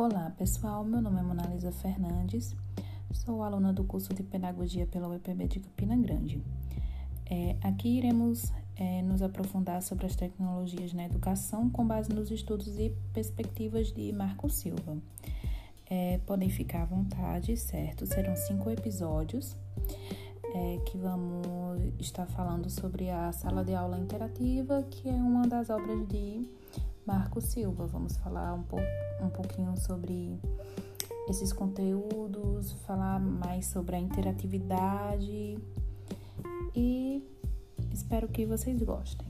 Olá pessoal, meu nome é Monalisa Fernandes, sou aluna do curso de Pedagogia pela UEPB de Campina Grande. É, aqui iremos é, nos aprofundar sobre as tecnologias na educação com base nos estudos e perspectivas de Marco Silva. É, podem ficar à vontade, certo? Serão cinco episódios é, que vamos estar falando sobre a sala de aula interativa, que é uma das obras de Marco Silva. Vamos falar um, pouco, um pouquinho sobre esses conteúdos, falar mais sobre a interatividade e espero que vocês gostem.